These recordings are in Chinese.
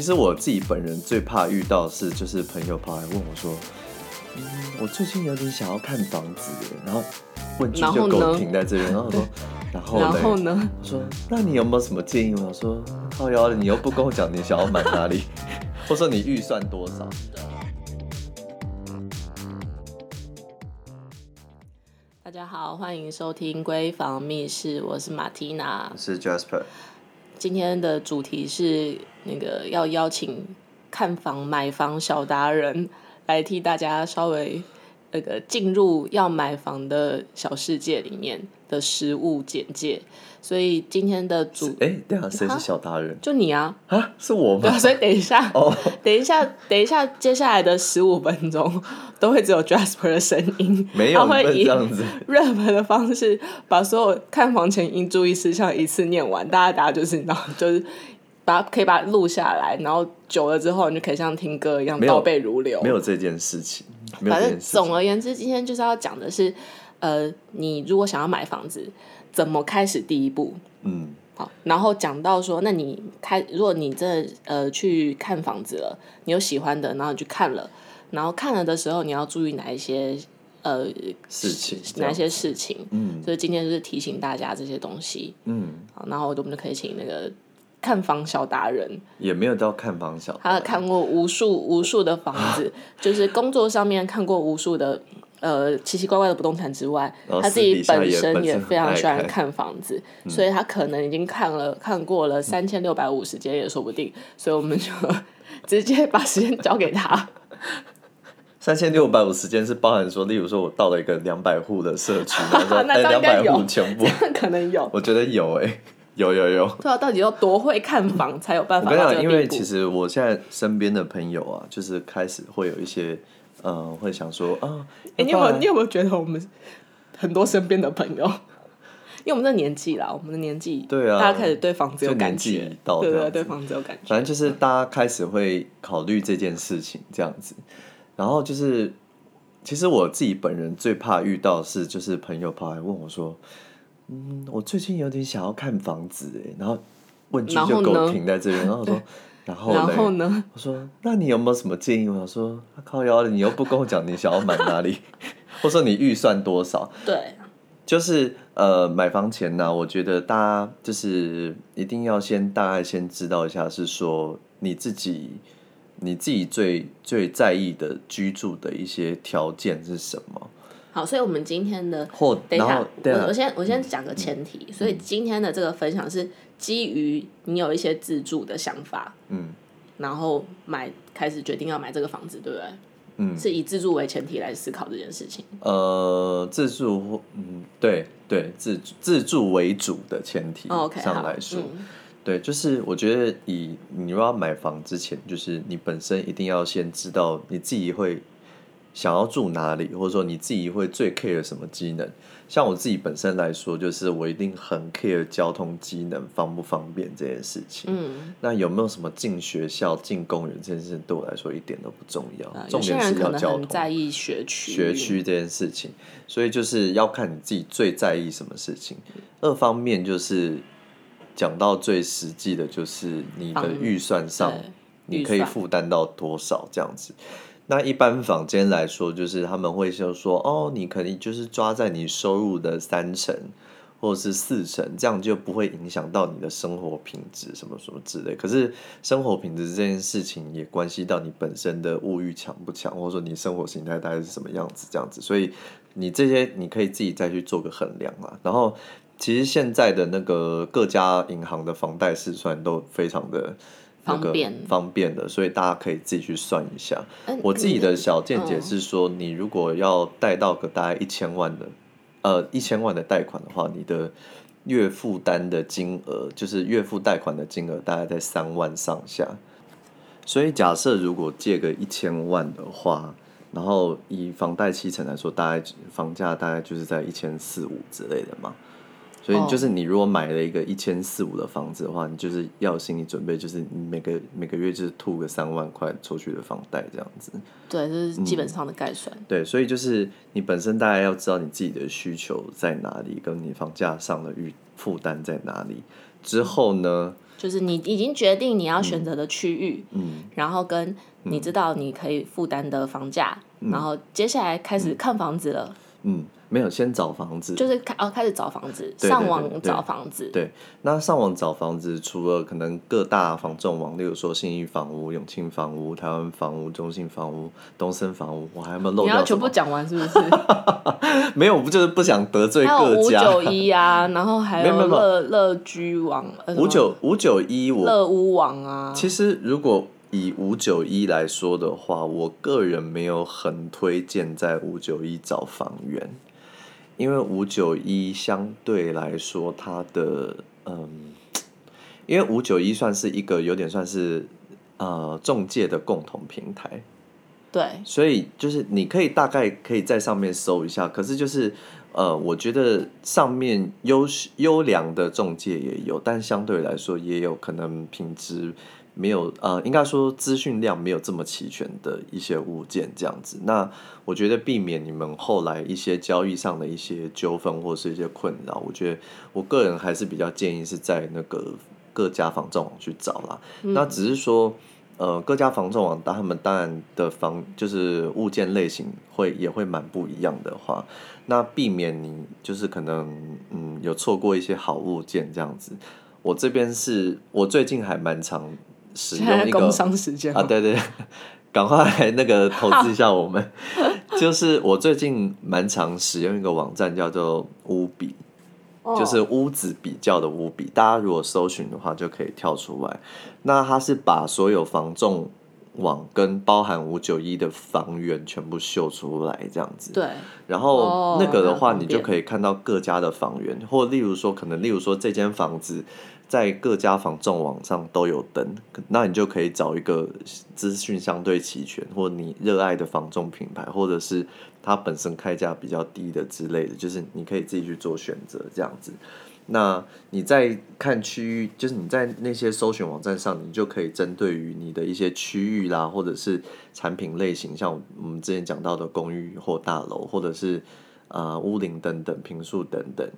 其实我自己本人最怕遇到的是，就是朋友跑来问我说：“嗯，我最近有点想要看房子。”然后问句就给我停在这边，然后，说：“ 然后呢？”然后呢？我说：“那你有没有什么建议？”我说：“靠腰，你又不跟我讲你想要买哪里，或者说你预算多少？”大家好，欢迎收听《闺房密室》，我是马蒂娜，我是 Jasper。今天的主题是那个要邀请看房买房小达人来替大家稍微那个进入要买房的小世界里面的实物简介。所以今天的主哎、欸，等下谁是小达人？就你啊？啊，是我吗？所以等一下，哦，等一下，等一下，接下来的十五分钟都会只有 Jasper 的声音，没有，他会以这样子 rap 的方式把所有看房前应注意事项一次念完。大家大家就是然后 就是把可以把它录下来，然后久了之后你就可以像听歌一样倒背如流。没有这件事情，反正总而言之，今天就是要讲的是，呃，你如果想要买房子。怎么开始第一步？嗯，好，然后讲到说，那你开，如果你真的呃去看房子了，你有喜欢的，然后你去看了，然后看了的时候，你要注意哪一些呃事情，哪一些事情？嗯，所以今天就是提醒大家这些东西。嗯，好，然后我们就可以请那个看房小达人，也没有到看房小人，他看过无数无数的房子，就是工作上面看过无数的。呃，奇奇怪怪的不动产之外，他自己本身也非常喜欢看房子，所以他可能已经看了看过了三千六百五十间也说不定，所以我们就 直接把时间交给他。三千六百五十间是包含说，例如说我到了一个两百户的社区，那两百户全部。可能有，我觉得有哎、欸，有有有。对啊，到底要多会看房才有办法？我跟你讲，因为其实我现在身边的朋友啊，就是开始会有一些。嗯，会想说啊，哎、欸，你有没有你有没有觉得我们很多身边的朋友，因为我们这年纪啦，我们的年纪，对啊，大家开始对房子有感觉，到对，对房子有感觉。反正就是大家开始会考虑这件事情这样子，然后就是，其实我自己本人最怕遇到的是，就是朋友跑来问我说，嗯，我最近有点想要看房子哎，然后问句就给我停在这边，然后我说。然后，然后呢？我说：“那你有没有什么建议？”我想说：“靠腰，你又不跟我讲你想要买哪里，或者说你预算多少？”对，就是呃，买房前呢，我觉得大家就是一定要先大概先知道一下，是说你自己你自己最最在意的居住的一些条件是什么。好，所以我们今天的或等一下，啊、我我先我先讲个前提，嗯、所以今天的这个分享是基于你有一些自住的想法，嗯，然后买开始决定要买这个房子，对不对？嗯，是以自住为前提来思考这件事情。呃，自住，嗯，对对，自自住为主的前提上来说，对，就是我觉得以你要买房之前，就是你本身一定要先知道你自己会。想要住哪里，或者说你自己会最 care 什么机能？像我自己本身来说，就是我一定很 care 交通机能方不方便这件事情。嗯，那有没有什么进学校、进公园这件事情，对我来说一点都不重要。重点是要交通，在意学区、学区这件事情，所以就是要看你自己最在意什么事情。二方面就是讲到最实际的，就是你的预算上，你可以负担到多少这样子。那一般坊间来说，就是他们会就说，哦，你可能就是抓在你收入的三成或者是四成，这样就不会影响到你的生活品质什么什么之类。可是生活品质这件事情也关系到你本身的物欲强不强，或者说你生活形态大概是什么样子这样子。所以你这些你可以自己再去做个衡量啊。然后其实现在的那个各家银行的房贷试算都非常的。方便方便的，所以大家可以自己去算一下。嗯、我自己的小见解是说，你如果要贷到个大概一千万的，呃，一千万的贷款的话，你的月负担的金额，就是月付贷款的金额，大概在三万上下。所以假设如果借个一千万的话，然后以房贷七成来说，大概房价大概就是在一千四五之类的嘛。所以就是你如果买了一个一千四五的房子的话，你就是要有心理准备，就是你每个每个月就是吐个三万块出去的房贷这样子。对，这是基本上的概算。嗯。对，所以就是你本身大概要知道你自己的需求在哪里，跟你房价上的预负担在哪里。之后呢，就是你已经决定你要选择的区域，嗯，然后跟你知道你可以负担的房价，嗯，然后接下来开始看房子了，嗯。没有，先找房子，就是开哦，开始找房子，上网找房子。对，那上网找房子，除了可能各大房仲网，例如说信义房屋、永庆房屋、台湾房屋、中信房屋、东森房屋，我还有没有漏掉？你要全部讲完是不是？没有，我不就是不想得罪各家。还有五九一啊，然后还有乐乐居网、五九五九一，我乐屋网啊。其实如果以五九一来说的话，我个人没有很推荐在五九一找房源。因为五九一相对来说，它的嗯，因为五九一算是一个有点算是呃中介的共同平台，对，所以就是你可以大概可以在上面搜一下，可是就是呃，我觉得上面优优良的中介也有，但相对来说也有可能品质。没有呃，应该说资讯量没有这么齐全的一些物件这样子。那我觉得避免你们后来一些交易上的一些纠纷或是一些困扰，我觉得我个人还是比较建议是在那个各家防撞网去找啦。嗯、那只是说呃，各家防撞网他们当然的防就是物件类型会也会蛮不一样的话，那避免你就是可能嗯有错过一些好物件这样子。我这边是我最近还蛮常。使用一个啊，对对，赶快来那个投资一下我们。就是我最近蛮常使用一个网站，叫做屋比，就是屋子比较的屋比。大家如果搜寻的话，就可以跳出来。那它是把所有房仲网跟包含五九一的房源全部秀出来，这样子。对。然后那个的话，你就可以看到各家的房源，或例如说，可能例如说这间房子。在各家房仲网上都有登，那你就可以找一个资讯相对齐全，或你热爱的房仲品牌，或者是它本身开价比较低的之类的，就是你可以自己去做选择这样子。那你在看区域，就是你在那些搜寻网站上，你就可以针对于你的一些区域啦，或者是产品类型，像我们之前讲到的公寓或大楼，或者是啊、屋龄等等、坪数等等。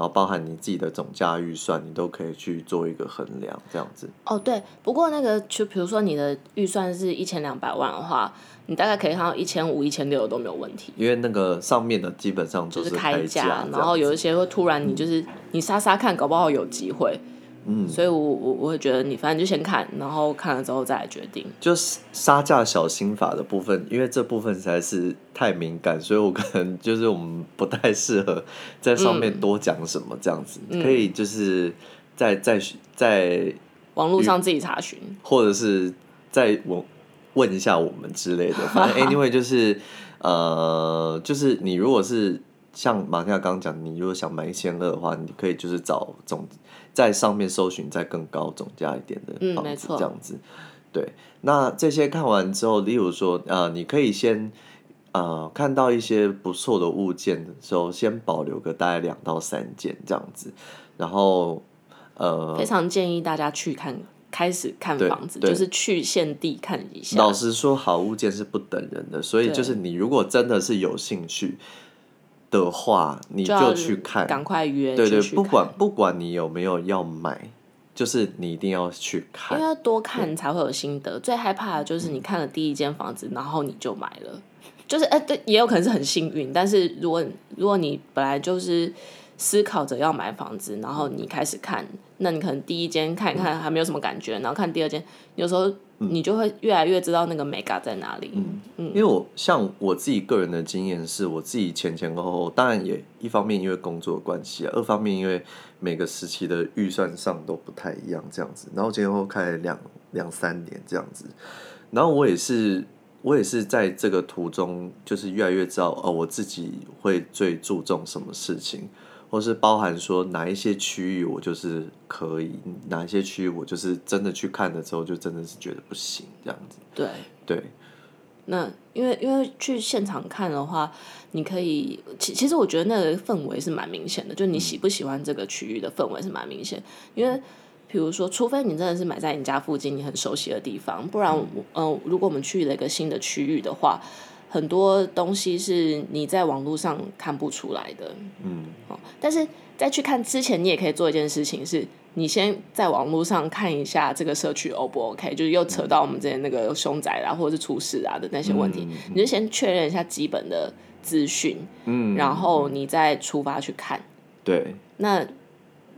然后包含你自己的总价预算，你都可以去做一个衡量，这样子。哦，对，不过那个就比如说你的预算是一千两百万的话，你大概可以看到一千五、一千六都没有问题。因为那个上面的基本上就是开价，然后有一些会突然你就是、嗯、你杀杀看，搞不好有机会。嗯，所以我我我会觉得你反正就先看，然后看了之后再来决定。就是杀价小心法的部分，因为这部分实在是太敏感，所以我可能就是我们不太适合在上面多讲什么这样子，嗯、可以就是在在在网络上自己查询，或者是在我问一下我们之类的。反正 anyway 就是呃，就是你如果是像马天亚刚刚讲，你如果想买一千二的话，你可以就是找总。在上面搜寻再更高总价一点的房子，这样子，对。那这些看完之后，例如说，呃，你可以先，呃，看到一些不错的物件的时候，先保留个大概两到三件这样子，然后，呃，非常建议大家去看，开始看房子，就是去现地看一下。老实说，好物件是不等人的，所以就是你如果真的是有兴趣。的话，你就去看，赶快约。对对，不管不管你有没有要买，就是你一定要去看，因为要多看才会有心得。最害怕的就是你看了第一间房子，嗯、然后你就买了，就是哎、欸，对，也有可能是很幸运。但是如果如果你本来就是思考着要买房子，然后你开始看，那你可能第一间看一看还没有什么感觉，然后看第二间，有时候。你就会越来越知道那个美感在哪里。嗯，嗯因为我像我自己个人的经验是，我自己前前后后，当然也一方面因为工作关系啊，二方面因为每个时期的预算上都不太一样这样子。然后前后开了两两三年这样子，然后我也是我也是在这个途中，就是越来越知道哦，我自己会最注重什么事情。或是包含说哪一些区域我就是可以，哪一些区域我就是真的去看了之后就真的是觉得不行这样子。对对。那因为因为去现场看的话，你可以其其实我觉得那个氛围是蛮明显的，就你喜不喜欢这个区域的氛围是蛮明显。因为比如说，除非你真的是买在你家附近你很熟悉的地方，不然嗯、呃，如果我们去了一个新的区域的话。很多东西是你在网络上看不出来的。嗯，但是在去看之前，你也可以做一件事情是。你先在网络上看一下这个社区 O 不 OK，就是又扯到我们之前那个凶宅啊，或者是出事啊的那些问题，嗯、你就先确认一下基本的资讯，嗯，然后你再出发去看。对，那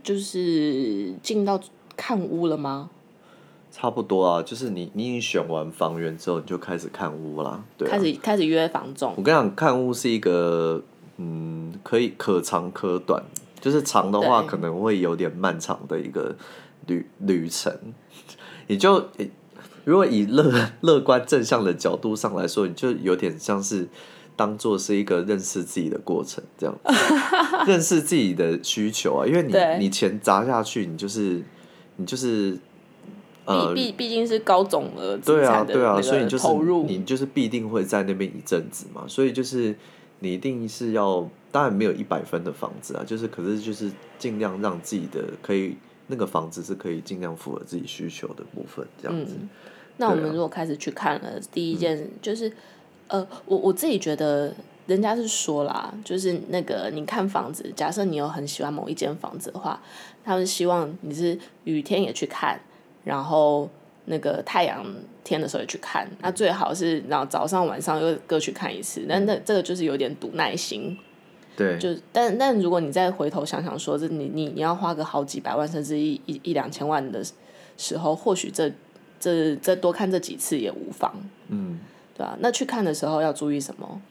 就是进到看屋了吗？差不多啊，就是你你已经选完房源之后，你就开始看屋啦，对、啊，开始开始约房仲。我跟你讲，看屋是一个嗯，可以可长可短。就是长的话，可能会有点漫长的一个旅旅程。你就如果以乐 乐观正向的角度上来说，你就有点像是当做是一个认识自己的过程，这样子 认识自己的需求啊。因为你你钱砸下去，你就是你就是呃，毕毕竟是高总额，对啊对啊，所以你就是你就是必定会在那边一阵子嘛，所以就是你一定是要。当然没有一百分的房子啊，就是可是就是尽量让自己的可以那个房子是可以尽量符合自己需求的部分，这样子。嗯，那我们如果开始去看了，第一件就是，嗯、呃，我我自己觉得，人家是说啦，就是那个你看房子，假设你有很喜欢某一间房子的话，他们希望你是雨天也去看，然后那个太阳天的时候也去看，那最好是然后早上晚上又各去看一次，那那这个就是有点赌耐心。对，就但但如果你再回头想想说，这你你你要花个好几百万，甚至一一一两千万的时候，或许这这再多看这几次也无妨。嗯，对啊，那去看的时候要注意什么？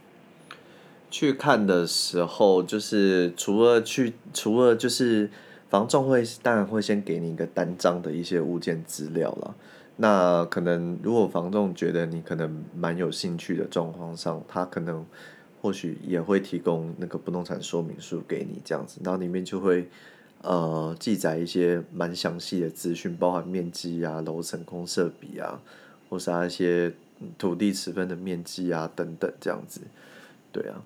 去看的时候，就是除了去，除了就是房仲会当然会先给你一个单张的一些物件资料了。那可能如果房仲觉得你可能蛮有兴趣的状况上，他可能。或许也会提供那个不动产说明书给你这样子，然后里面就会呃记载一些蛮详细的资讯，包含面积啊、楼层公设比啊，或是那些土地持分的面积啊等等这样子，对啊，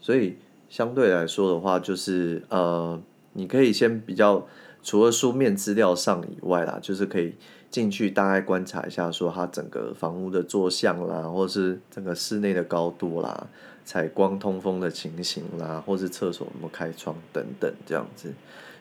所以相对来说的话，就是呃你可以先比较除了书面资料上以外啦，就是可以进去大概观察一下，说它整个房屋的坐向啦，或是整个室内的高度啦。采光通风的情形啦，或是厕所有没有开窗等等这样子，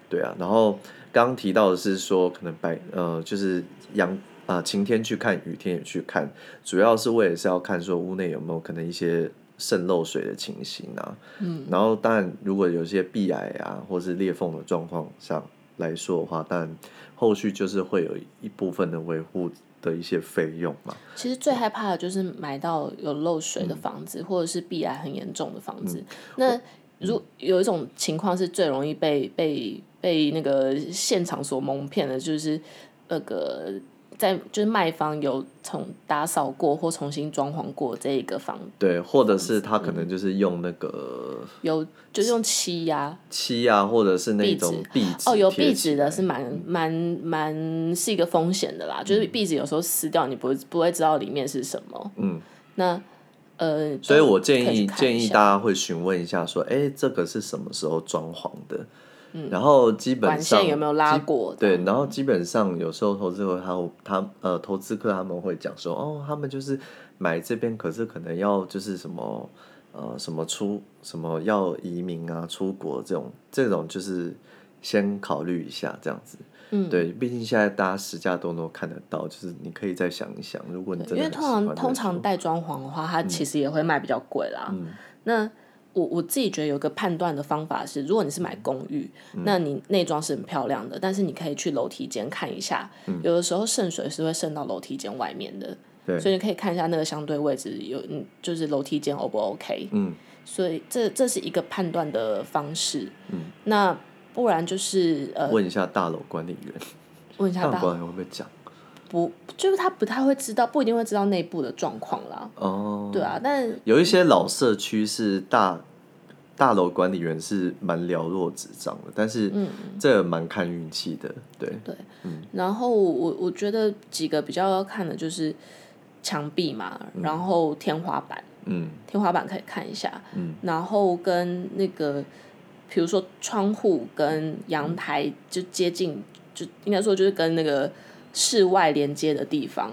对啊。然后刚刚提到的是说，可能白呃就是阳啊、晴天去看，雨天也去看，主要是为了是要看说屋内有没有可能一些渗漏水的情形啊。嗯。然后当然，如果有些壁癌啊，或是裂缝的状况上来说的话，但后续就是会有一部分的维护。的一些费用嘛，其实最害怕的就是买到有漏水的房子，嗯、或者是壁癌很严重的房子。嗯、那如有一种情况是最容易被被被那个现场所蒙骗的，就是那个。在就是卖方有重打扫过或重新装潢过这一个房，对，或者是他可能就是用那个有就是用漆呀，漆呀，或者是那种壁纸哦，有壁纸的是蛮蛮蛮是一个风险的啦，嗯、就是壁纸有时候撕掉，你不不会知道里面是什么。嗯，那呃，所以我建议建议大家会询问一下，说，哎、欸，这个是什么时候装潢的？然后基本上有没有拉过？对，然后基本上有时候投资客他他呃投资客他们会讲说哦，他们就是买这边，可是可能要就是什么呃什么出什么要移民啊出国这种这种就是先考虑一下这样子。嗯，对，毕竟现在大家实价都能看得到，就是你可以再想一想，如果你真的因为通常通常带装潢的话，它其实也会卖比较贵啦。嗯，那。我我自己觉得有个判断的方法是，如果你是买公寓，嗯、那你内装是很漂亮的，但是你可以去楼梯间看一下，嗯、有的时候渗水是会渗到楼梯间外面的，所以你可以看一下那个相对位置有，就是楼梯间 O 不 OK？嗯，所以这这是一个判断的方式。嗯，那不然就是呃，问一下大楼管理员，问一下大楼管理员会不会讲？不，就是他不太会知道，不一定会知道内部的状况啦。哦，对啊，但有一些老社区是大大楼管理员是蛮寥若指掌的，但是这蛮看运气的，对对，嗯。然后我我觉得几个比较要看的就是墙壁嘛，嗯、然后天花板，嗯，天花板可以看一下，嗯，然后跟那个比如说窗户跟阳台就接近，就应该说就是跟那个。室外连接的地方，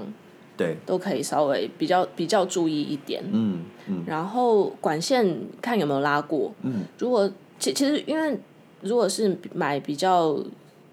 对，都可以稍微比较比较注意一点。嗯嗯。然后管线看有没有拉过。嗯。如果其其实因为如果是买比较。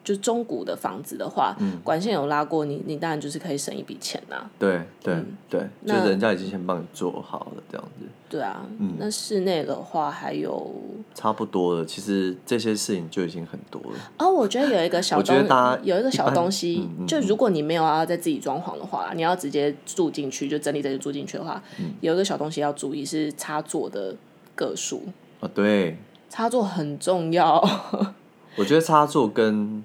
就中古的房子的话，嗯、管线有拉过你，你当然就是可以省一笔钱呐、啊。对对、嗯、对，那就人家已经先帮你做好了这样子。对啊，嗯、那室内的话还有差不多了，其实这些事情就已经很多了。哦，我觉得有一个小东，有一个小东西，嗯、就如果你没有要在自己装潢的话，你要直接住进去，就整理这些住进去的话，嗯、有一个小东西要注意是插座的个数。哦，对，插座很重要。我觉得插座跟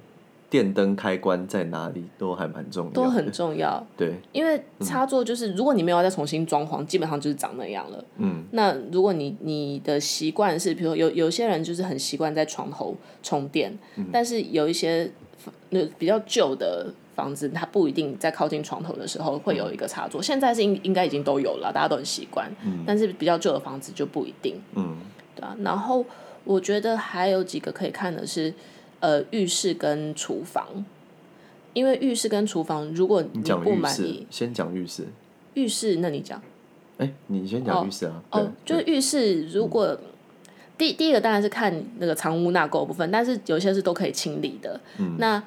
电灯开关在哪里都还蛮重要，都很重要。对，因为插座就是，如果你没有再重新装潢，基本上就是长那样了。嗯。那如果你你的习惯是，比如有有些人就是很习惯在床头充电，嗯、但是有一些那比较旧的房子，它不一定在靠近床头的时候会有一个插座。嗯、现在是应应该已经都有了，大家都很习惯。嗯。但是比较旧的房子就不一定。嗯。对啊，然后我觉得还有几个可以看的是，呃，浴室跟厨房。因为浴室跟厨房，如果你不满意，先讲浴室。浴室，那你讲。哎，你先讲浴室啊。哦，就是浴室，如果第第一个当然是看那个藏污纳垢部分，但是有些是都可以清理的。嗯。那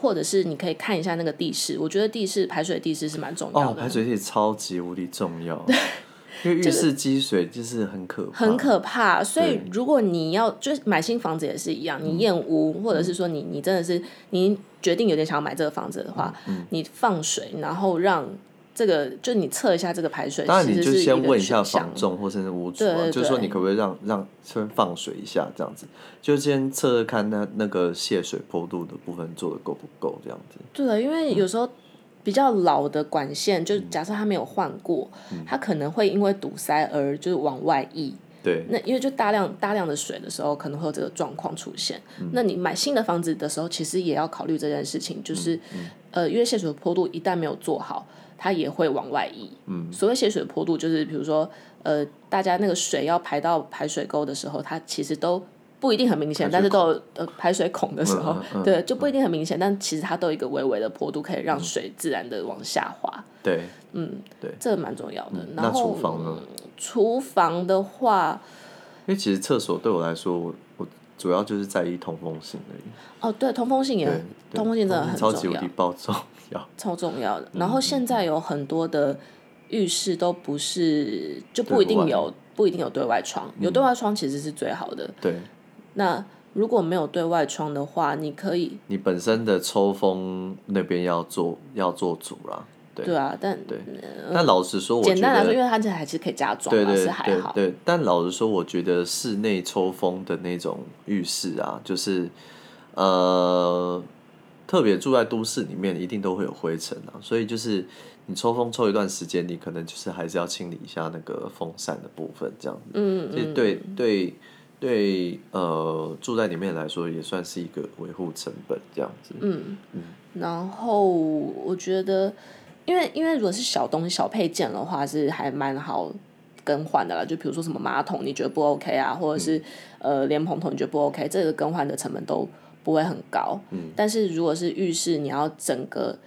或者是你可以看一下那个地势，我觉得地势排水地势是蛮重要的。哦，排水地超级无敌重要。因为浴室积水就是很可怕，很可怕。所以如果你要就是买新房子也是一样，你验屋或者是说你你真的是你决定有点想要买这个房子的话，你放水，然后让这个就你测一下这个排水。当然你就先问一下房仲或者是屋主，就是说你可不可以让让先放水一下这样子，就先测测看那那个泄水坡度的部分做的够不够这样子。对，因为有时候。比较老的管线，就假设它没有换过，嗯、它可能会因为堵塞而就是往外溢。对。那因为就大量大量的水的时候，可能会有这个状况出现。嗯、那你买新的房子的时候，其实也要考虑这件事情，就是、嗯、呃，因为泄水的坡度一旦没有做好，它也会往外溢。嗯。所谓泄水的坡度，就是比如说呃，大家那个水要排到排水沟的时候，它其实都。不一定很明显，但是都有呃排水孔的时候，嗯嗯、对，就不一定很明显，但其实它都有一个微微的坡度，可以让水自然的往下滑。对，嗯，对，这个蛮重要的。嗯、然后厨房呢？厨房的话，因为其实厕所对我来说，我我主要就是在意通风性而已。哦，对，通风性也，通风性真的很重要，超级无敌爆重要，超重要的。然后现在有很多的浴室都不是，就不一定有，不一定有对外窗，有对外窗其实是最好的。嗯、对。那如果没有对外窗的话，你可以，你本身的抽风那边要做要做主啦，对。对啊，但对，但老实说，我觉得简单来说，因为它这还是可以加装，对对是还好。对，但老实说，我觉得室内抽风的那种浴室啊，就是呃，特别住在都市里面，一定都会有灰尘啊，所以就是你抽风抽一段时间，你可能就是还是要清理一下那个风扇的部分，这样子。嗯嗯。对对。对，呃，住在里面来说也算是一个维护成本这样子。嗯嗯。然后我觉得，因为因为如果是小东西、小配件的话，是还蛮好更换的啦。就比如说什么马桶，你觉得不 OK 啊？或者是、嗯、呃莲蓬头，你觉得不 OK？这个更换的成本都不会很高。嗯。但是如果是浴室，你要整个。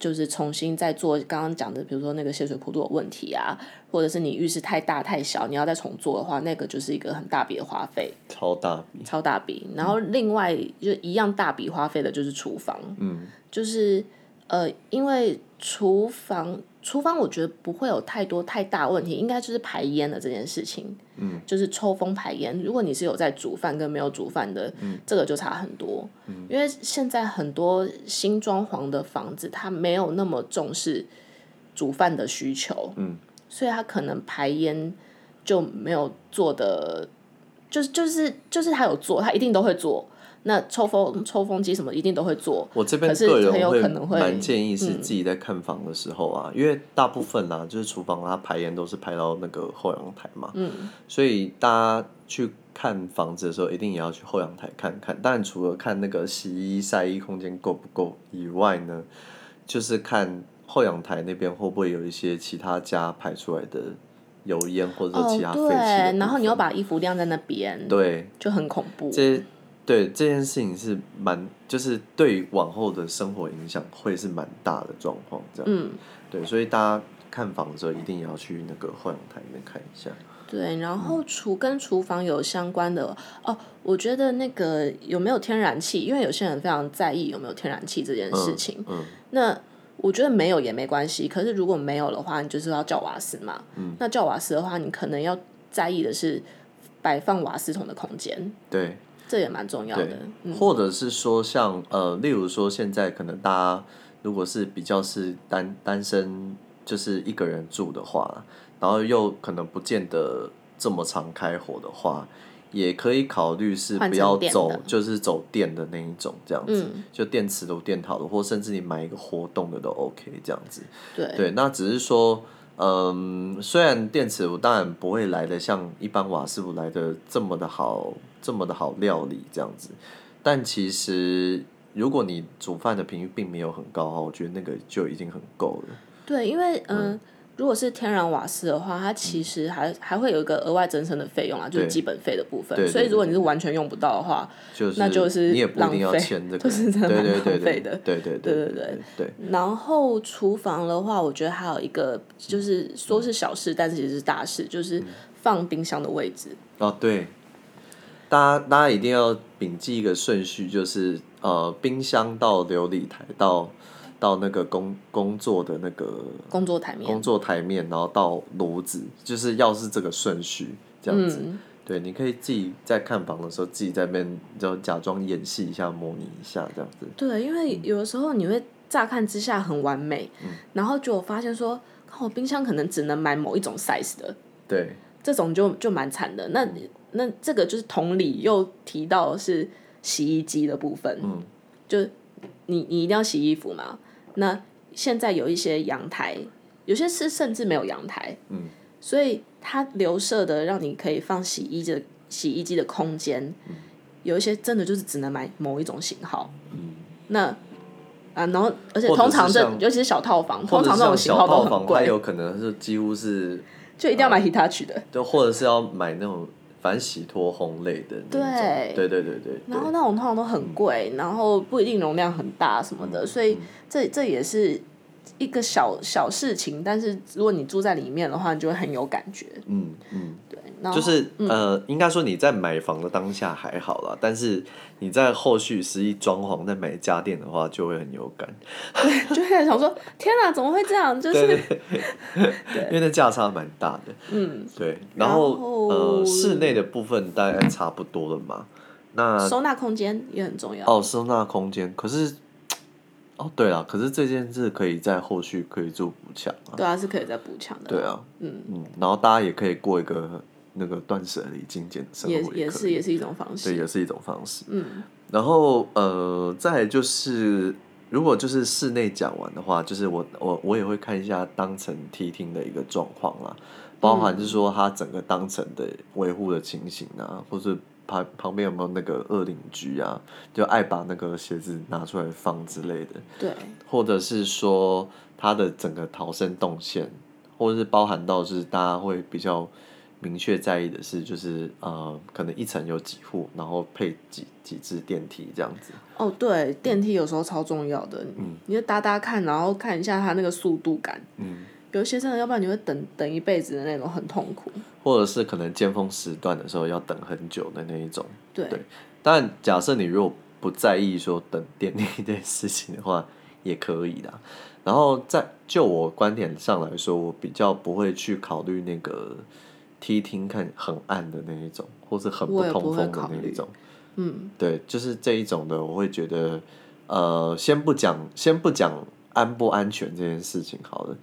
就是重新再做刚刚讲的，比如说那个泄水坡度的问题啊，或者是你浴室太大太小，你要再重做的话，那个就是一个很大笔的花费。超大笔。超大笔，然后另外就一样大笔花费的就是厨房。嗯。就是呃，因为厨房。厨房我觉得不会有太多太大问题，应该就是排烟的这件事情，嗯，就是抽风排烟。如果你是有在煮饭跟没有煮饭的，嗯，这个就差很多，嗯，因为现在很多新装潢的房子，它没有那么重视煮饭的需求，嗯，所以它可能排烟就没有做的，就是就是就是他有做，他一定都会做。那抽风抽风机什么一定都会做，我这边个人会蛮建议是自己在看房的时候啊，嗯、因为大部分啦、啊，就是厨房它排烟都是排到那个后阳台嘛，嗯，所以大家去看房子的时候，一定也要去后阳台看看。当然，除了看那个洗衣晒衣空间够不够以外呢，就是看后阳台那边会不会有一些其他家排出来的油烟或者说其他废气、哦。对，然后你又把衣服晾在那边，对，就很恐怖。这对这件事情是蛮，就是对往后的生活影响会是蛮大的状况，这样。嗯，对，所以大家看房的时候一定要去那个后阳台里面看一下。对，然后厨跟厨房有相关的哦，我觉得那个有没有天然气，因为有些人非常在意有没有天然气这件事情。嗯。嗯，那我觉得没有也没关系，可是如果没有的话，你就是要叫瓦斯嘛。嗯。那叫瓦斯的话，你可能要在意的是摆放瓦斯桶的空间。对。这也蛮重要的。嗯。或者是说像呃，例如说现在可能大家如果是比较是单单身，就是一个人住的话。然后又可能不见得这么常开火的话，也可以考虑是不要走，就是走电的那一种这样子，嗯、就电磁炉、电陶的，或甚至你买一个活动的都 OK 这样子。对，对，那只是说，嗯，虽然电磁炉当然不会来的像一般瓦斯炉来的这么的好，这么的好料理这样子，但其实如果你煮饭的频率并没有很高的话，我觉得那个就已经很够了。对，因为嗯。呃如果是天然瓦斯的话，它其实还还会有一个额外增生的费用啊，就是基本费的部分。所以如果你是完全用不到的话，那就是浪费，就是真的蛮浪费的。对对对对对。然后厨房的话，我觉得还有一个就是说是小事，但是其实是大事，就是放冰箱的位置。哦，对，大家大家一定要谨记一个顺序，就是呃，冰箱到琉璃台到。到那个工工作的那个工作台面，工作台面，然后到炉子，就是要是这个顺序这样子。嗯、对，你可以自己在看房的时候，自己在那边就假装演戏一下，模拟一下这样子。对，因为有的时候你会乍看之下很完美，嗯、然后就发现说，我冰箱可能只能买某一种 size 的。对，这种就就蛮惨的。那那这个就是同理又提到是洗衣机的部分，嗯，就你你一定要洗衣服嘛。那现在有一些阳台，有些是甚至没有阳台，嗯，所以它留设的让你可以放洗衣机的洗衣机的空间，嗯，有一些真的就是只能买某一种型号，嗯，那啊，然后而且通常这尤其是小套房，通常这种型号都很贵，它有可能是几乎是就一定要买 Hitachi 的，就或者是要买那种。反正洗脱烘类的那种，对对对对对。然后那种通常都很贵，然后不一定容量很大什么的，所以这这也是一个小小事情。但是如果你住在里面的话，你就会很有感觉。嗯嗯，对。就是呃，应该说你在买房的当下还好啦，但是你在后续实际装潢、在买家电的话，就会很有感。对，就会想说：天哪，怎么会这样？就 是对，因为那价差蛮大的。嗯，对。然后呃，室内的部分大概差不多了嘛。那收纳空间也很重要。哦，收纳空间，可是哦，对了，可是这件事可以在后续可以做补强啊。对啊，是可以再补强的。对啊，嗯嗯，然后大家也可以过一个。那个断舍离精简的生活也，也是也是一种方式，对，也是一种方式。嗯，然后呃，再就是如果就是室内讲完的话，就是我我我也会看一下当层梯厅的一个状况啦，包含就是说它整个当层的维护的情形啊，或是旁旁边有没有那个恶邻居啊，就爱把那个鞋子拿出来放之类的，对，或者是说它的整个逃生动线，或者是包含到是大家会比较。明确在意的是，就是呃，可能一层有几户，然后配几几只电梯这样子。哦，对，电梯有时候超重要的。嗯。你就搭搭看，然后看一下它那个速度感。嗯。有些真的，要不然你会等等一辈子的那种，很痛苦。或者是可能尖峰时段的时候要等很久的那一种。对。对。但假设你如果不在意说等电梯这件事情的话，也可以的。然后在就我观点上来说，我比较不会去考虑那个。梯厅看很暗的那一种，或是很不通风的那一种，嗯，对，就是这一种的，我会觉得，呃，先不讲，先不讲安不安全这件事情，好了，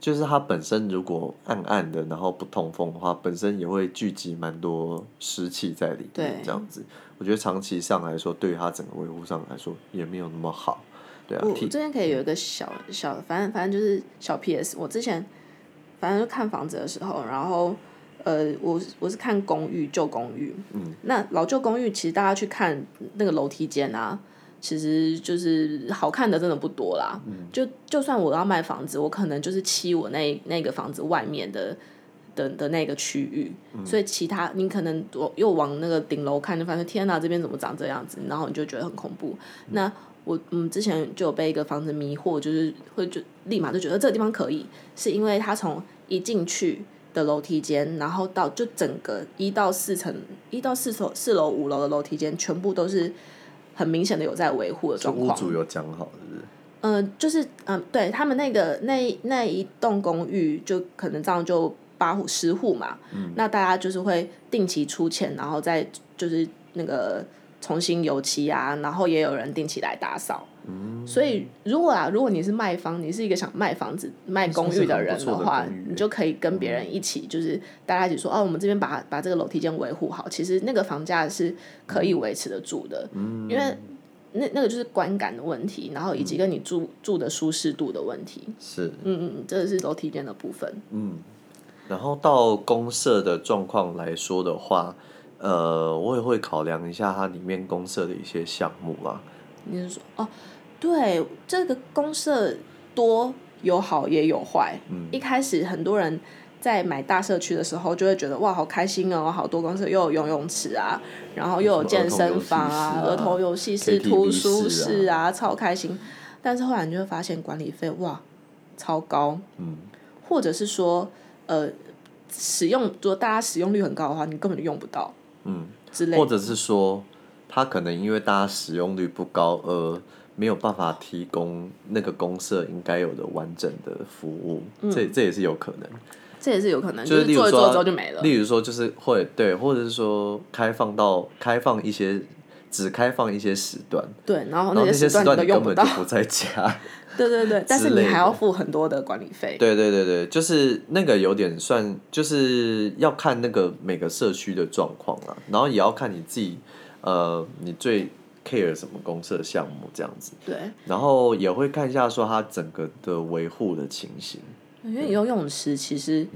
就是它本身如果暗暗的，然后不通风的话，本身也会聚集蛮多湿气在里面，对。这样子，我觉得长期上来说，对于它整个维护上来说，也没有那么好，对啊。我这边可以有一个小小，反正反正就是小 PS，我之前反正就看房子的时候，然后。呃，我我是看公寓旧公寓，嗯，那老旧公寓其实大家去看那个楼梯间啊，其实就是好看的真的不多啦。嗯，就就算我要卖房子，我可能就是漆我那那个房子外面的的的那个区域，嗯、所以其他你可能我又往那个顶楼看，就发现天哪，这边怎么长这样子？然后你就觉得很恐怖。嗯、那我嗯之前就有被一个房子迷惑，就是会就立马就觉得这个地方可以，是因为它从一进去的楼梯间，然后到就整个一到四层，一到四楼四楼五楼的楼梯间，全部都是很明显的有在维护的状况。屋主有讲好是不是？嗯、呃，就是嗯、呃，对他们那个那那一栋公寓，就可能这样就。八户十户嘛，嗯、那大家就是会定期出钱，然后再就是那个重新油漆啊，然后也有人定期来打扫。嗯、所以如果啊，如果你是卖方，你是一个想卖房子、卖公寓的人的话，的你就可以跟别人一起，就是大家一起说，嗯、哦，我们这边把把这个楼梯间维护好。其实那个房价是可以维持得住的，嗯、因为那那个就是观感的问题，然后以及跟你住、嗯、住的舒适度的问题。是，嗯嗯，这个是楼梯间的部分。嗯。然后到公社的状况来说的话，呃，我也会考量一下它里面公社的一些项目啊。你是说哦，对，这个公社多有好也有坏。嗯。一开始很多人在买大社区的时候，就会觉得哇，好开心哦，好多公社，又有游泳池啊，然后又有健身房啊，儿童游戏室、图书室啊，超开心。但是后来你就会发现管理费哇，超高。嗯。或者是说。呃，使用如果大家使用率很高的话，你根本就用不到，嗯，之类。或者是说，他可能因为大家使用率不高，而没有办法提供那个公社应该有的完整的服务，嗯、这这也是有可能。这也是有可能，就是做一做之后就没了。例如说，就是会对，或者是说开放到开放一些，只开放一些时段，对，然后那些时段你根本就不在家。对对对，但是你还要付很多的管理费。对对对对，就是那个有点算，就是要看那个每个社区的状况啊，然后也要看你自己，呃，你最 care 什么公设项目这样子。对。然后也会看一下说它整个的维护的情形。因为游泳池其实，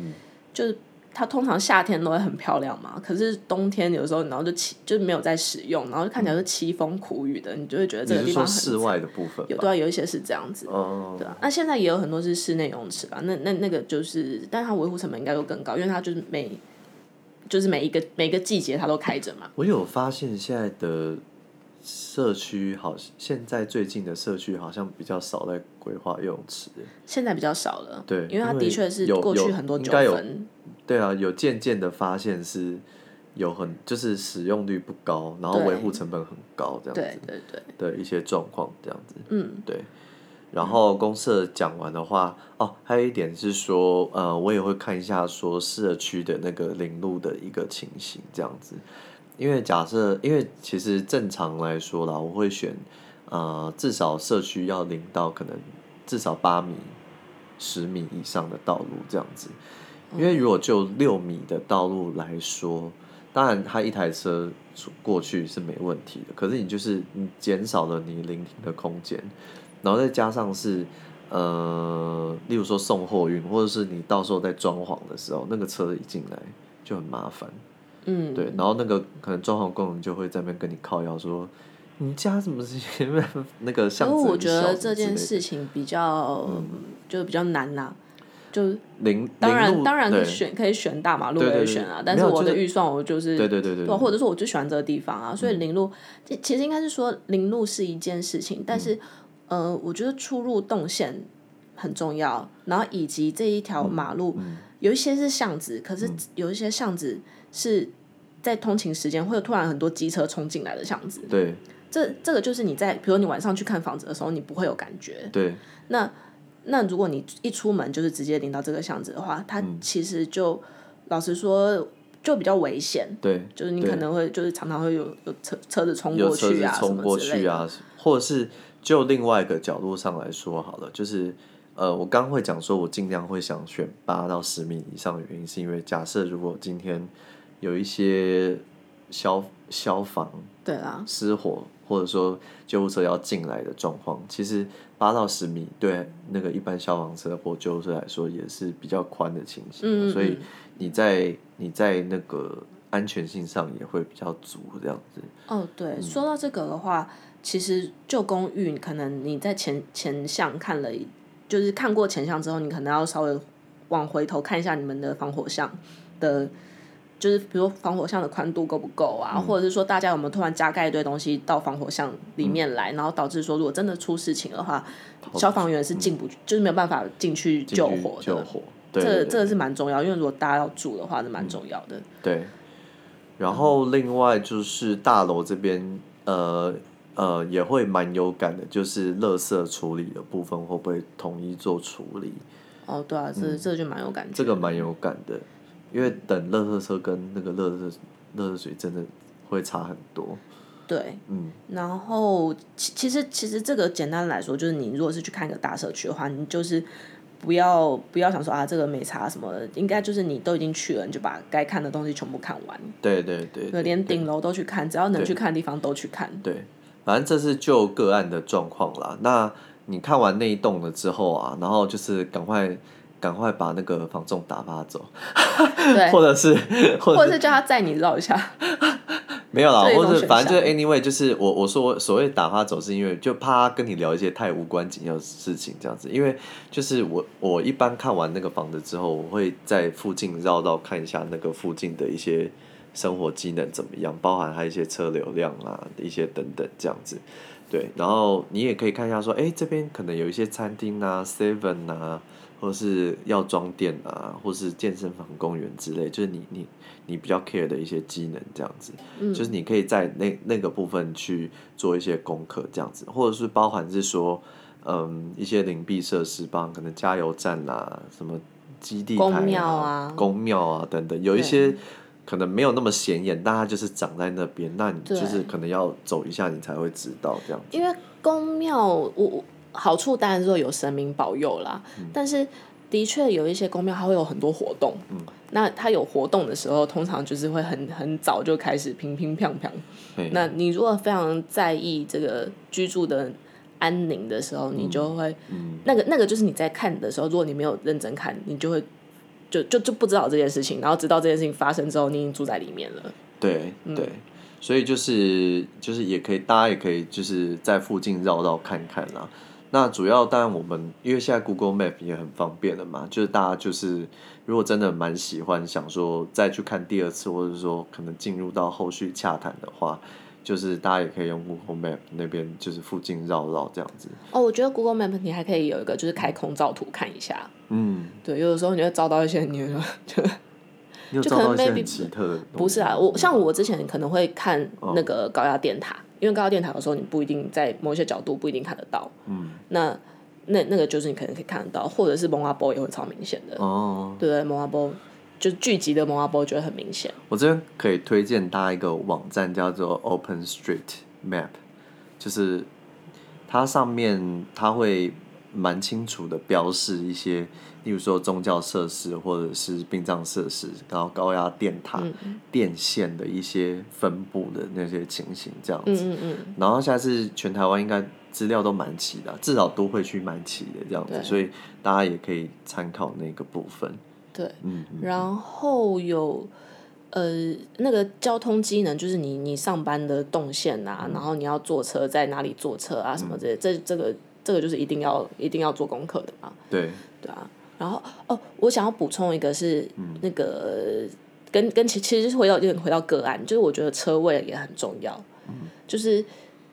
就是。它通常夏天都会很漂亮嘛，可是冬天有时候，然后就起就是没有在使用，然后就看起来是凄风苦雨的，你就会觉得这个地方很。室外的部分。有对啊，有一些是这样子。哦。对啊，那现在也有很多是室内泳池吧？那那那个就是，但它维护成本应该又更高，因为它就是每就是每一个每一个季节它都开着嘛。我有发现现在的。社区好，现在最近的社区好像比较少在规划游泳池。现在比较少了，对，因为它的确是过去很多纠纷。对啊，有渐渐的发现是有很就是使用率不高，然后维护成本很高这样子。对对对。的一些状况这样子。嗯，对。然后公社讲完的话，哦，还有一点是说，呃，我也会看一下说社区的那个领路的一个情形这样子。因为假设，因为其实正常来说啦，我会选，呃，至少社区要邻到可能至少八米、十米以上的道路这样子。因为如果就六米的道路来说，当然它一台车过去是没问题的，可是你就是你减少了你临停的空间，然后再加上是，呃，例如说送货运，或者是你到时候在装潢的时候，那个车一进来就很麻烦。嗯，对，然后那个可能装潢工人就会在那边跟你靠腰说，你家怎么是前面那个巷子？因为我觉得这件事情比较，嗯、就比较难呐、啊，就零当然当然可以选可以选大马路可以选啊，但是我的预算我就是对对对对，或者说我就喜欢这个地方啊，所以零路、嗯、其实应该是说零路是一件事情，但是、嗯、呃，我觉得出入动线很重要，然后以及这一条马路、有一些是巷子，可是有一些巷子是。在通勤时间会有突然很多机车冲进来的巷子，对，这这个就是你在，比如你晚上去看房子的时候，你不会有感觉，对。那那如果你一出门就是直接临到这个巷子的话，它其实就、嗯、老实说就比较危险，对，就是你可能会就是常常会有有车车子冲过去啊，冲过去啊，或者是就另外一个角度上来说好了，就是呃，我刚会讲说我尽量会想选八到十米以上的原因，是因为假设如果今天。有一些消消防对啊失火或者说救护车要进来的状况，其实八到十米对那个一般消防车或救护车来说也是比较宽的情形，嗯嗯，所以你在你在那个安全性上也会比较足这样子。哦，对，嗯、说到这个的话，其实旧公寓可能你在前前巷看了，就是看过前巷之后，你可能要稍微往回头看一下你们的防火巷的。就是比如说防火巷的宽度够不够啊，嗯、或者是说大家有没有突然加盖一堆东西到防火巷里面来，嗯、然后导致说如果真的出事情的话，嗯、消防员是进不去，就是没有办法进去救火的。救火，对，对，对，这这个是蛮重要，因为如果大家要住的话是蛮重要的。对。然后另外就是大楼这边，呃呃也会蛮有感的，就是垃圾处理的部分会不会统一做处理？哦，对啊，这、嗯、这就蛮有感觉。这个蛮有感的。因为等热热车跟那个热热热热水真的会差很多。对，嗯，然后其其实其实这个简单来说，就是你如果是去看一个大社区的话，你就是不要不要想说啊这个没差什么的，应该就是你都已经去了，你就把该看的东西全部看完。对对对，对。连顶楼都去看，只要能去看的地方都去看。对，反正这是就个案的状况啦。那你看完那一栋了之后啊，然后就是赶快。赶快把那个房仲打发走，对，或者是，或者是叫他载你绕一下，没有啦，或者反正就是 anyway，就是我我说所谓打发走，是因为就怕他跟你聊一些太无关紧要的事情这样子，因为就是我我一般看完那个房子之后，我会在附近绕绕看一下那个附近的一些生活机能怎么样，包含它一些车流量啊，一些等等这样子，对，然后你也可以看一下说，哎，这边可能有一些餐厅啊，seven 啊。或是药妆店啊，或是健身房、公园之类，就是你你你比较 care 的一些机能这样子，嗯、就是你可以在那那个部分去做一些功课这样子，或者是包含是说，嗯，一些灵璧设施，包含可能加油站啊，什么基地宫庙啊、宫庙啊等等，有一些可能没有那么显眼，但它就是长在那边，那你就是可能要走一下，你才会知道这样子。因为宫庙，我我。好处当然说有神明保佑啦，嗯、但是的确有一些公庙它会有很多活动，嗯、那它有活动的时候，通常就是会很很早就开始乒乒乓乓。嘿。那你如果非常在意这个居住的安宁的时候，嗯、你就会，嗯、那个那个就是你在看的时候，如果你没有认真看，你就会就就就不知道这件事情，然后直到这件事情发生之后，你已经住在里面了。对对，所以就是就是也可以，大家也可以就是在附近绕绕看看啦。那主要当然我们因为现在 Google Map 也很方便了嘛，就是大家就是如果真的蛮喜欢，想说再去看第二次，或者说可能进入到后续洽谈的话，就是大家也可以用 Google Map 那边就是附近绕绕这样子。哦，我觉得 Google Map 你还可以有一个就是开空照图看一下。嗯，对，有的时候你会照到一些你 就就可能 maybe 不是啊，我像我之前可能会看那个高压电塔。哦因为高压电塔的时候，你不一定在某一些角度不一定看得到。嗯。那那那个就是你可能可以看得到，或者是蒙阿波也会超明显的。哦。对对，蒙阿波就聚集的蒙阿波就会很明显。我这边可以推荐大家一个网站，叫做 Open Street Map，就是它上面它会蛮清楚的标示一些。例如说宗教设施或者是殡葬设施，然后高压电塔、嗯、电线的一些分布的那些情形，这样子。嗯嗯嗯、然后下次全台湾应该资料都蛮齐的，至少都会去蛮齐的这样子，所以大家也可以参考那个部分。对，嗯。然后有呃那个交通机能，就是你你上班的动线啊，嗯、然后你要坐车在哪里坐车啊什么这些，嗯、这这个这个就是一定要一定要做功课的嘛。对，对啊。然后哦，我想要补充一个是那个、嗯、跟跟其其实是回到有点回到个案，就是我觉得车位也很重要。嗯、就是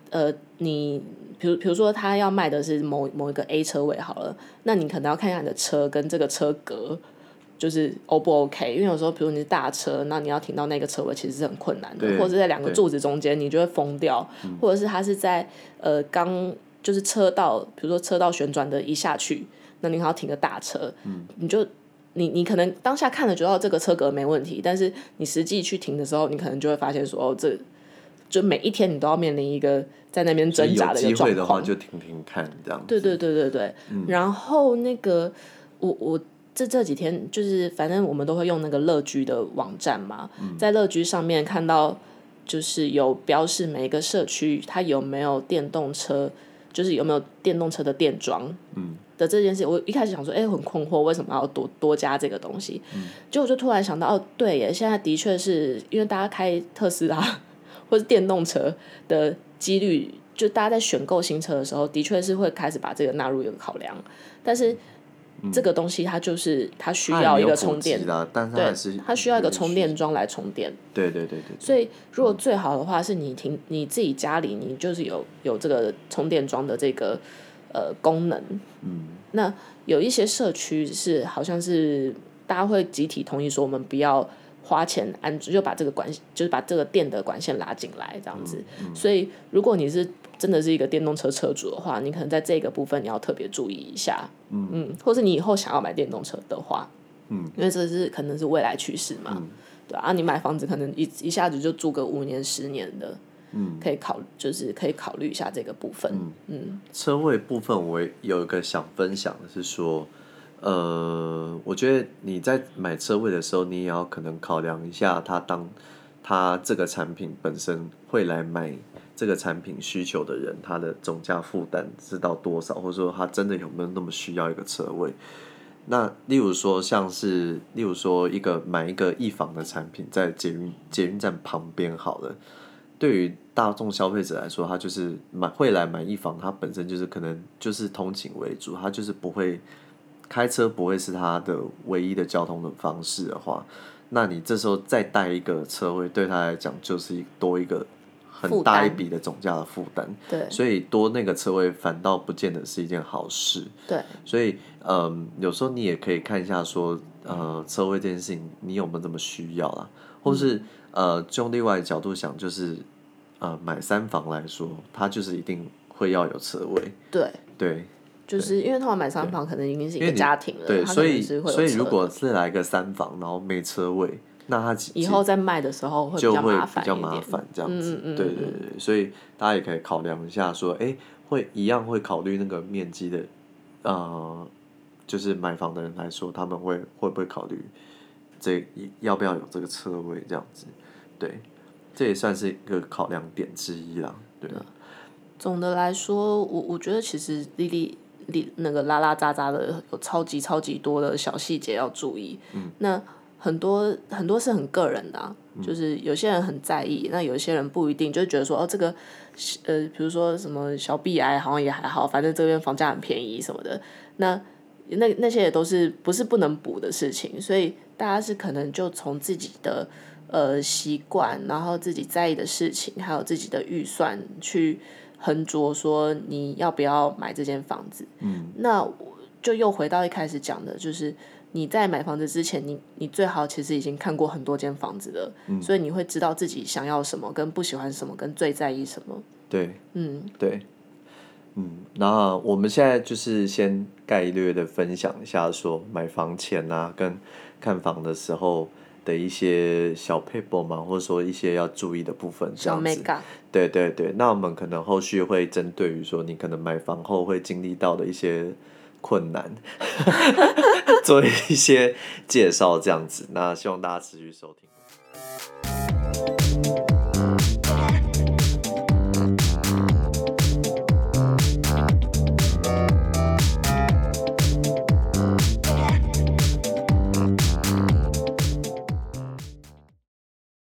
呃，你比如比如说他要卖的是某某一个 A 车位好了，那你可能要看一下你的车跟这个车格就是 O 不 OK，因为有时候比如你是大车，那你要停到那个车位其实是很困难的，或者是在两个柱子中间你就会疯掉，嗯、或者是它是在呃刚就是车道，比如说车道旋转的一下去。那你还要停个大车，嗯、你就你你可能当下看了觉得这个车格没问题，但是你实际去停的时候，你可能就会发现说哦，这就每一天你都要面临一个在那边挣扎的一个状况。有机会的话就停停看这样。对对对对对，嗯、然后那个我我这这几天就是反正我们都会用那个乐居的网站嘛，嗯、在乐居上面看到就是有标示每一个社区它有没有电动车，就是有没有电动车的电桩。嗯。的这件事，我一开始想说，哎，很困惑，为什么要多多加这个东西？嗯，结果我就突然想到，哦，对耶，现在的确是因为大家开特斯拉或是电动车的几率，就大家在选购新车的时候，的确是会开始把这个纳入一个考量。但是，这个东西它就是它需要一个充电，对，它需要一个充电桩来充电。对对对对。所以如果最好的话是你停你自己家里，你就是有有这个充电桩的这个呃功能。嗯。那有一些社区是好像是大家会集体同意说，我们不要花钱安就把这个管就是把这个电的管线拉进来这样子。所以如果你是真的是一个电动车车主的话，你可能在这个部分你要特别注意一下，嗯，嗯，或是你以后想要买电动车的话，嗯，因为这是可能是未来趋势嘛，嗯、对啊，你买房子可能一一下子就住个五年十年的，嗯，可以考就是可以考虑一下这个部分，嗯，嗯，车位部分我有一个想分享的是说，呃，我觉得你在买车位的时候，你也要可能考量一下他当他这个产品本身会来买。这个产品需求的人，他的总价负担是到多少，或者说他真的有没有那么需要一个车位？那例如说，像是例如说一个买一个一房的产品，在捷运捷运站旁边好了，对于大众消费者来说，他就是买会来买一房，他本身就是可能就是通勤为主，他就是不会开车，不会是他的唯一的交通的方式的话，那你这时候再带一个车位，对他来讲就是多一个。很大一笔的总价的负担，对，所以多那个车位反倒不见得是一件好事，对，所以嗯，有时候你也可以看一下说，呃，车位这件事情你有没有这么需要啦，或是、嗯、呃，从另外的角度想，就是呃，买三房来说，它就是一定会要有车位，对，对，就是因为他们买三房可能已经是一个家庭了，对，所以所以如果是来个三房，然后没车位。那他以后在卖的时候会比较麻烦，比较麻烦这样子，对对对，所以大家也可以考量一下，说，哎、欸，会一样会考虑那个面积的，呃，就是买房的人来说，他们会会不会考虑这要不要有这个车位这样子？对，这也算是一个考量点之一啦，对。总的来说，我我觉得其实粒粒粒那个拉拉杂杂的有超级超级多的小细节要注意，嗯，那。很多很多是很个人的、啊，就是有些人很在意，那有些人不一定，就觉得说哦，这个呃，比如说什么小壁癌好像也还好，反正这边房价很便宜什么的，那那那些也都是不是不能补的事情，所以大家是可能就从自己的呃习惯，然后自己在意的事情，还有自己的预算去衡酌说你要不要买这间房子。嗯，那就又回到一开始讲的，就是。你在买房子之前，你你最好其实已经看过很多间房子了，嗯，所以你会知道自己想要什么，跟不喜欢什么，跟最在意什么。对，嗯，对，嗯，那我们现在就是先概略的分享一下，说买房前啊，跟看房的时候的一些小撇步嘛，或者说一些要注意的部分，这样子。对对对，那我们可能后续会针对于说你可能买房后会经历到的一些。困难，做一些介绍这样子，那希望大家持续收听。